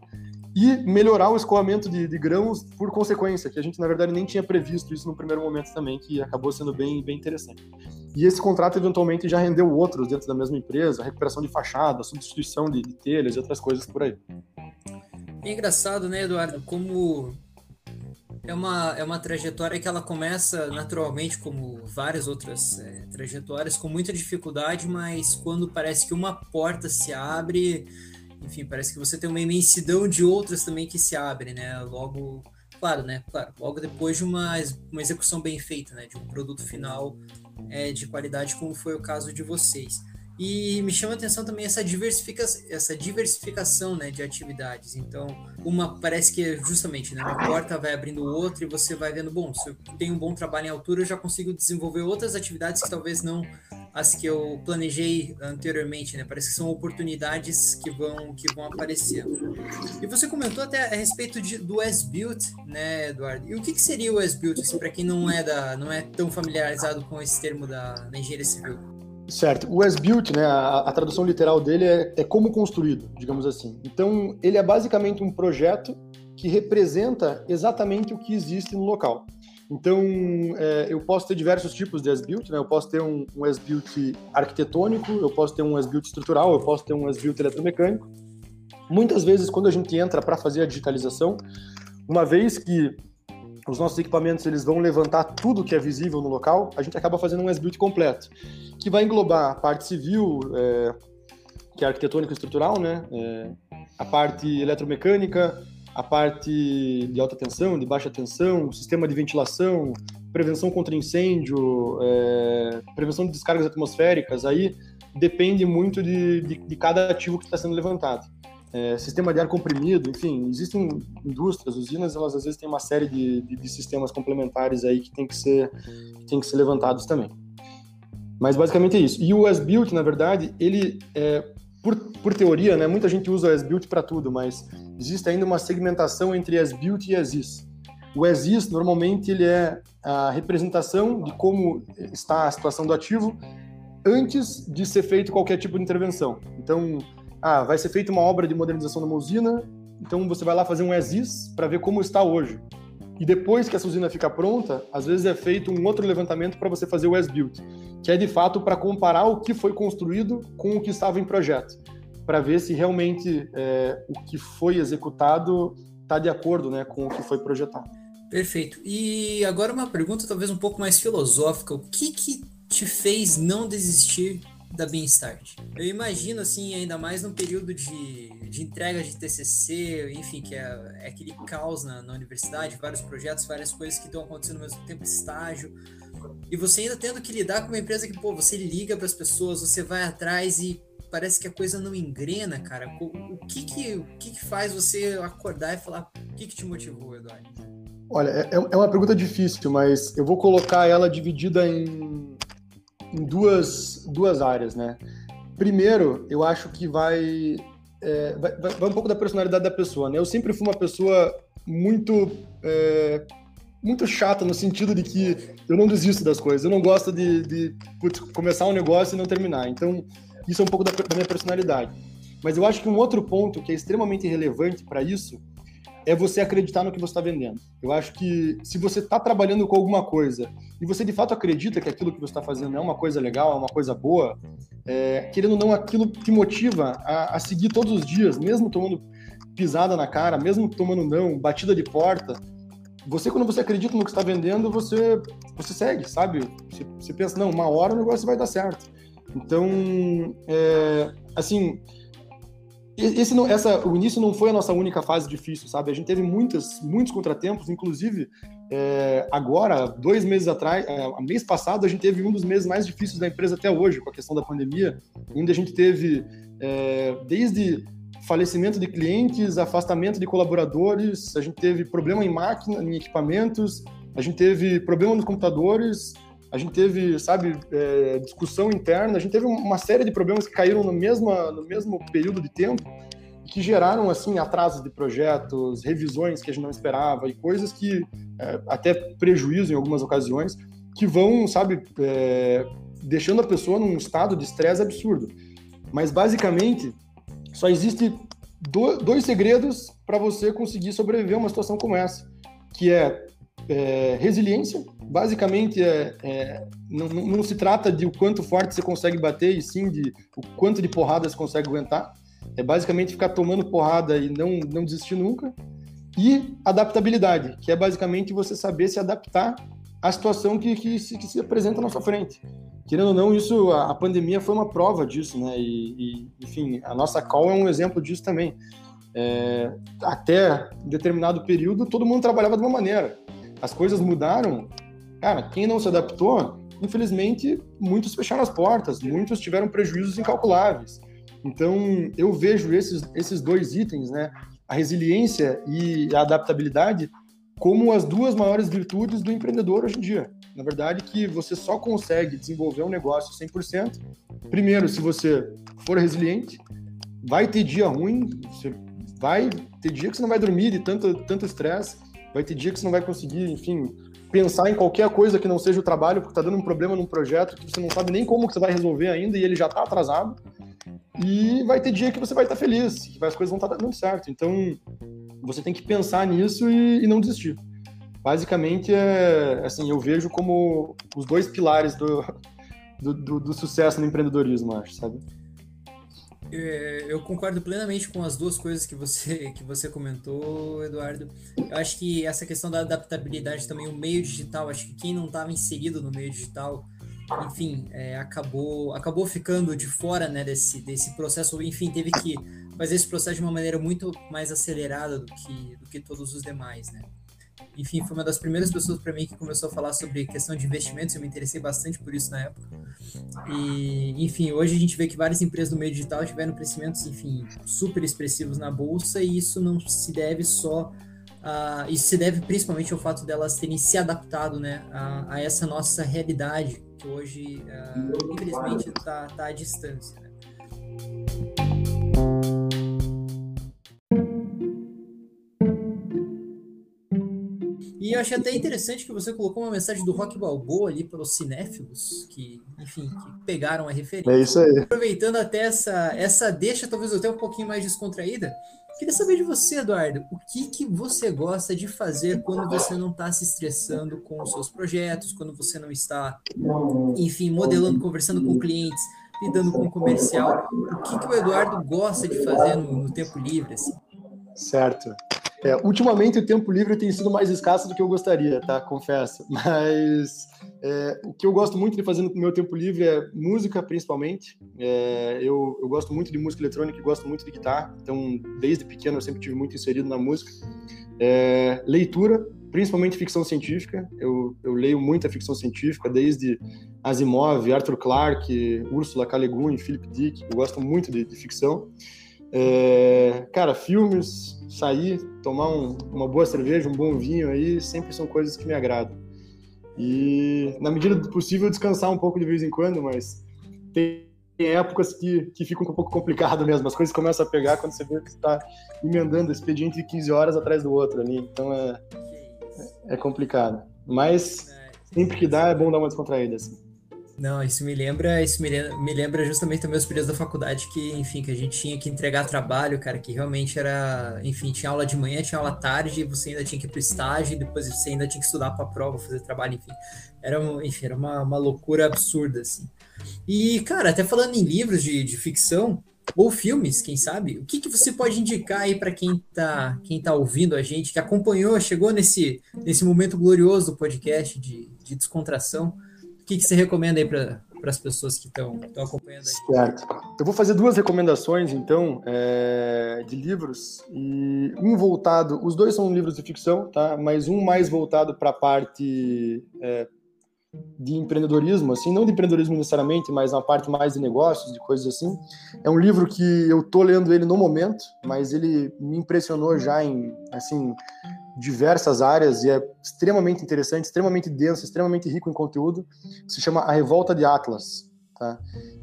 e melhorar o escoamento de, de, grãos por consequência, que a gente na verdade nem tinha previsto isso no primeiro momento também, que acabou sendo bem, bem interessante. E esse contrato eventualmente já rendeu outros dentro da mesma empresa, recuperação de fachada, substituição de, de telhas e outras coisas por aí. É engraçado, né, Eduardo, como é uma, é uma trajetória que ela começa naturalmente, como várias outras é, trajetórias, com muita dificuldade, mas quando parece que uma porta se abre, enfim, parece que você tem uma imensidão de outras também que se abrem, né? Logo, claro, né? Claro, logo depois de uma, uma execução bem feita, né? De um produto final é, de qualidade, como foi o caso de vocês. E me chama a atenção também essa, diversifica essa diversificação né, de atividades. Então, uma parece que é justamente né, uma porta vai abrindo outra e você vai vendo, bom, se eu tenho um bom trabalho em altura, eu já consigo desenvolver outras atividades que talvez não as que eu planejei anteriormente, né? Parece que são oportunidades que vão que vão aparecendo. E você comentou até a respeito de, do S-Built, né, Eduardo? E o que, que seria o S-Built, assim, para quem não é da não é tão familiarizado com esse termo da, da engenharia civil? Certo. O as-built, né, a, a, tradução literal dele é, é como construído, digamos assim. Então, ele é basicamente um projeto que representa exatamente o que existe no local. Então, é, eu posso ter diversos tipos de as-built, né? Eu posso ter um, um as-built arquitetônico, eu posso ter um as-built estrutural, eu posso ter um as-built eletromecânico. Muitas vezes, quando a gente entra para fazer a digitalização, uma vez que os nossos equipamentos eles vão levantar tudo que é visível no local, a gente acaba fazendo um as-built completo que vai englobar a parte civil, é, que é arquitetônica e estrutural, né? É, a parte eletromecânica, a parte de alta tensão, de baixa tensão, sistema de ventilação, prevenção contra incêndio, é, prevenção de descargas atmosféricas, aí depende muito de, de, de cada ativo que está sendo levantado. É, sistema de ar comprimido, enfim, existem indústrias, usinas, elas às vezes têm uma série de, de, de sistemas complementares aí que tem que ser, que tem que ser levantados também. Mas basicamente é isso. E o as-built, na verdade, ele, é, por, por teoria, né, muita gente usa o as-built para tudo, mas existe ainda uma segmentação entre as-built e as-is. O as-is, normalmente, ele é a representação de como está a situação do ativo antes de ser feito qualquer tipo de intervenção. Então, ah, vai ser feita uma obra de modernização de uma usina, então você vai lá fazer um as-is para ver como está hoje. E depois que essa usina fica pronta, às vezes é feito um outro levantamento para você fazer o as-built, que é de fato para comparar o que foi construído com o que estava em projeto, para ver se realmente é, o que foi executado está de acordo né, com o que foi projetado. Perfeito. E agora uma pergunta talvez um pouco mais filosófica. O que, que te fez não desistir da Bean Start? Eu imagino, assim, ainda mais no período de, de entrega de TCC, enfim, que é, é aquele caos na, na, universidade, vários projetos, várias coisas que estão acontecendo ao mesmo tempo, estágio, e você ainda tendo que lidar com uma empresa que, pô, você liga para as pessoas, você vai atrás e parece que a coisa não engrena, cara. O, que que, o que que faz você acordar e falar, o que que te motivou, Eduardo? Olha, é, é uma pergunta difícil, mas eu vou colocar ela dividida em em duas, duas áreas, né? Primeiro, eu acho que vai, é, vai, vai, um pouco da personalidade da pessoa, né? Eu sempre fui uma pessoa muito é, muito chata no sentido de que eu não desisto das coisas, eu não gosto de, de putz, começar um negócio e não terminar. Então, isso é um pouco da, da minha personalidade. Mas eu acho que um outro ponto que é extremamente relevante para isso é você acreditar no que você está vendendo. Eu acho que se você está trabalhando com alguma coisa e você de fato acredita que aquilo que você está fazendo é uma coisa legal, é uma coisa boa, é, querendo ou não, aquilo te motiva a, a, seguir todos os dias, mesmo tomando pisada na cara, mesmo tomando não, batida de porta. Você, quando você acredita no que está vendendo, você, você segue, sabe? Você, você pensa, não, uma hora o negócio vai dar certo. Então, é, assim, esse não, essa, o início não foi a nossa única fase difícil, sabe? A gente teve muitas, muitos contratempos, inclusive é, agora, dois meses atrás, é, mês passado, a gente teve um dos meses mais difíceis da empresa até hoje, com a questão da pandemia, onde a gente teve é, desde falecimento de clientes, afastamento de colaboradores, a gente teve problema em máquina, em equipamentos, a gente teve problema nos computadores, a gente teve, sabe, é, discussão interna, a gente teve uma série de problemas que caíram no mesmo, no mesmo período de tempo que geraram, assim, atrasos de projetos, revisões que a gente não esperava e coisas que, é, até prejuízo em algumas ocasiões, que vão, sabe, é, deixando a pessoa num estado de estresse absurdo. Mas, basicamente, só existe do, dois segredos para você conseguir sobreviver a uma situação como essa, que é, é resiliência. Basicamente, é, é não, não, se trata de o quanto forte você consegue bater, e sim de o quanto de porrada você consegue aguentar. É basicamente ficar tomando porrada e não, não desistir nunca. E adaptabilidade, que é basicamente você saber se adaptar à situação que, que, se, que se apresenta na sua frente. Querendo ou não, isso, a, a pandemia foi uma prova disso, né? E, e, enfim, a nossa call é um exemplo disso também. É, até determinado período, todo mundo trabalhava de uma maneira. As coisas mudaram. Cara, quem não se adaptou, infelizmente, muitos fecharam as portas, muitos tiveram prejuízos incalculáveis. Então, eu vejo esses, esses dois itens, né? A resiliência e a adaptabilidade como as duas maiores virtudes do empreendedor hoje em dia. Na verdade, que você só consegue desenvolver um negócio 100%, primeiro, se você for resiliente, vai ter dia ruim, você vai ter dia que você não vai dormir de tanto tanto estresse, vai ter dia que você não vai conseguir, enfim, pensar em qualquer coisa que não seja o trabalho, porque está dando um problema num projeto que você não sabe nem como que você vai resolver ainda e ele já está atrasado. E vai ter dia que você vai estar feliz, que as coisas vão estar dando certo. Então, você tem que pensar nisso e, e não desistir. Basicamente, é, assim, eu vejo como os dois pilares do, do, do, do sucesso no empreendedorismo, acho, sabe? É, eu concordo plenamente com as duas coisas que você, que você comentou, Eduardo. Eu acho que essa questão da adaptabilidade também, o meio digital, acho que quem não estava inserido no meio digital enfim, é, acabou, acabou ficando de fora né, desse, desse processo, enfim, teve que fazer esse processo de uma maneira muito mais acelerada do que, do que todos os demais, né? Enfim, foi uma das primeiras pessoas para mim que começou a falar sobre questão de investimentos, eu me interessei bastante por isso na época. E, enfim, hoje a gente vê que várias empresas do meio digital tiveram crescimentos, enfim, super expressivos na bolsa e isso não se deve só Uh, isso se deve principalmente ao fato delas terem se adaptado né, a, a essa nossa realidade que hoje, uh, infelizmente, está tá à distância. Né? E eu achei até interessante que você colocou uma mensagem do Rock Balboa ali para os cinéfilos, que, enfim, que pegaram a referência. É isso aí. Aproveitando até essa, essa deixa, talvez até um pouquinho mais descontraída, Queria saber de você, Eduardo, o que, que você gosta de fazer quando você não está se estressando com os seus projetos, quando você não está, enfim, modelando, conversando com clientes, lidando com o comercial. O que, que o Eduardo gosta de fazer no, no tempo livre? Assim? Certo. É, ultimamente o tempo livre tem sido mais escasso do que eu gostaria, tá? Confesso. Mas é, o que eu gosto muito de fazer no meu tempo livre é música, principalmente. É, eu, eu, gosto muito de música eletrônica e gosto muito de guitarra. Então, desde pequeno eu sempre tive muito inserido na música. É, leitura, principalmente ficção científica. Eu, eu, leio muita ficção científica, desde Asimov, Arthur Clarke, Ursula K. Le Guin, Philip Dick. Eu gosto muito de, de ficção. É, cara, filmes, sair, tomar um, uma boa cerveja, um bom vinho aí, sempre são coisas que me agradam. E, na medida do possível, descansar um pouco de vez em quando, mas tem épocas que, que ficam um pouco complicado mesmo. As coisas começam a pegar quando você vê que está emendando expediente de 15 horas atrás do outro ali. Então é, é complicado. Mas sempre que dá, é bom dar uma descontraída. Assim. Não, isso me lembra, isso me lembra, me lembra justamente também os períodos da faculdade que, enfim, que a gente tinha que entregar trabalho, cara, que realmente era, enfim, tinha aula de manhã, tinha aula tarde, você ainda tinha que ir pro estágio, depois você ainda tinha que estudar para a prova, fazer trabalho, enfim. Era, enfim, era uma, uma loucura absurda, assim. E, cara, até falando em livros de, de ficção, ou filmes, quem sabe? O que, que você pode indicar aí para quem tá, quem tá ouvindo a gente, que acompanhou, chegou nesse, nesse momento glorioso do podcast de, de descontração? Que, que você recomenda aí para as pessoas que estão acompanhando aí? Certo. Eu vou fazer duas recomendações, então, é, de livros. E um voltado, os dois são livros de ficção, tá? Mas um mais voltado para a parte é, de empreendedorismo, assim, não de empreendedorismo necessariamente, mas uma parte mais de negócios, de coisas assim. É um livro que eu tô lendo ele no momento, mas ele me impressionou já em, assim, diversas áreas e é extremamente interessante, extremamente denso, extremamente rico em conteúdo. Se chama A Revolta de Atlas. Tá?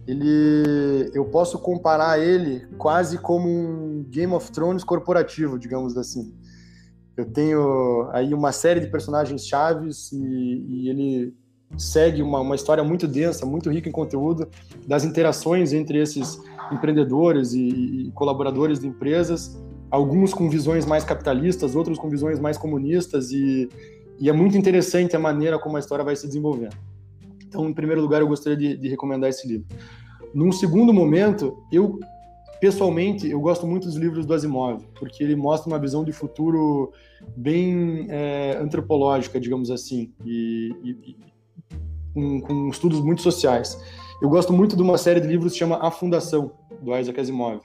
Ele, eu posso comparar ele quase como um Game of Thrones corporativo, digamos assim. Eu tenho aí uma série de personagens chaves e, e ele segue uma, uma história muito densa, muito rica em conteúdo, das interações entre esses empreendedores e, e colaboradores de empresas, alguns com visões mais capitalistas, outros com visões mais comunistas, e, e é muito interessante a maneira como a história vai se desenvolvendo. Então, em primeiro lugar, eu gostaria de, de recomendar esse livro. Num segundo momento, eu pessoalmente eu gosto muito dos livros do Asimov, porque ele mostra uma visão de futuro bem é, antropológica, digamos assim, e, e, com, com estudos muito sociais. Eu gosto muito de uma série de livros que chama A Fundação, do Isaac Asimov.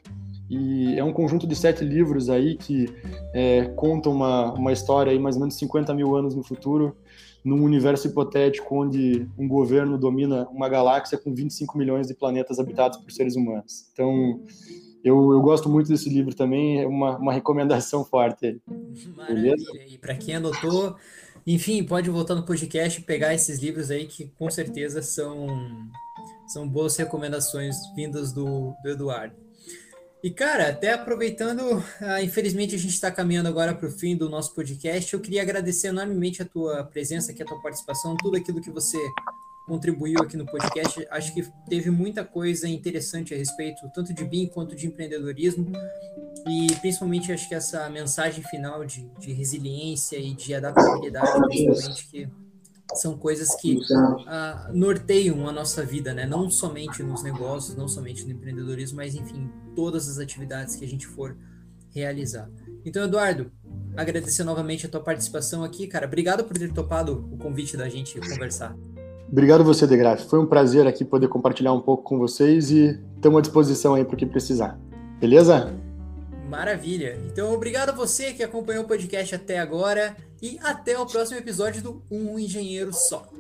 E é um conjunto de sete livros aí que é, contam uma, uma história aí mais ou menos 50 mil anos no futuro, num universo hipotético onde um governo domina uma galáxia com 25 milhões de planetas habitados por seres humanos. Então, eu, eu gosto muito desse livro também, é uma, uma recomendação forte. Maravilha. E para quem anotou, enfim, pode voltar no podcast e pegar esses livros aí que com certeza são, são boas recomendações vindas do, do Eduardo. E, cara, até aproveitando, ah, infelizmente a gente está caminhando agora para o fim do nosso podcast, eu queria agradecer enormemente a tua presença aqui, a tua participação, tudo aquilo que você contribuiu aqui no podcast. Acho que teve muita coisa interessante a respeito, tanto de BIM quanto de empreendedorismo, e principalmente acho que essa mensagem final de, de resiliência e de adaptabilidade, principalmente, que são coisas que uh, norteiam a nossa vida, né? Não somente nos negócios, não somente no empreendedorismo, mas enfim, todas as atividades que a gente for realizar. Então, Eduardo, agradecer novamente a tua participação aqui, cara. Obrigado por ter topado o convite da gente conversar. Obrigado você, Degraf. Foi um prazer aqui poder compartilhar um pouco com vocês e estamos à disposição aí para o que precisar. Beleza? Maravilha. Então, obrigado a você que acompanhou o podcast até agora e até o próximo episódio do Um Engenheiro Só.